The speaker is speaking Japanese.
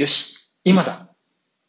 よし、今だ。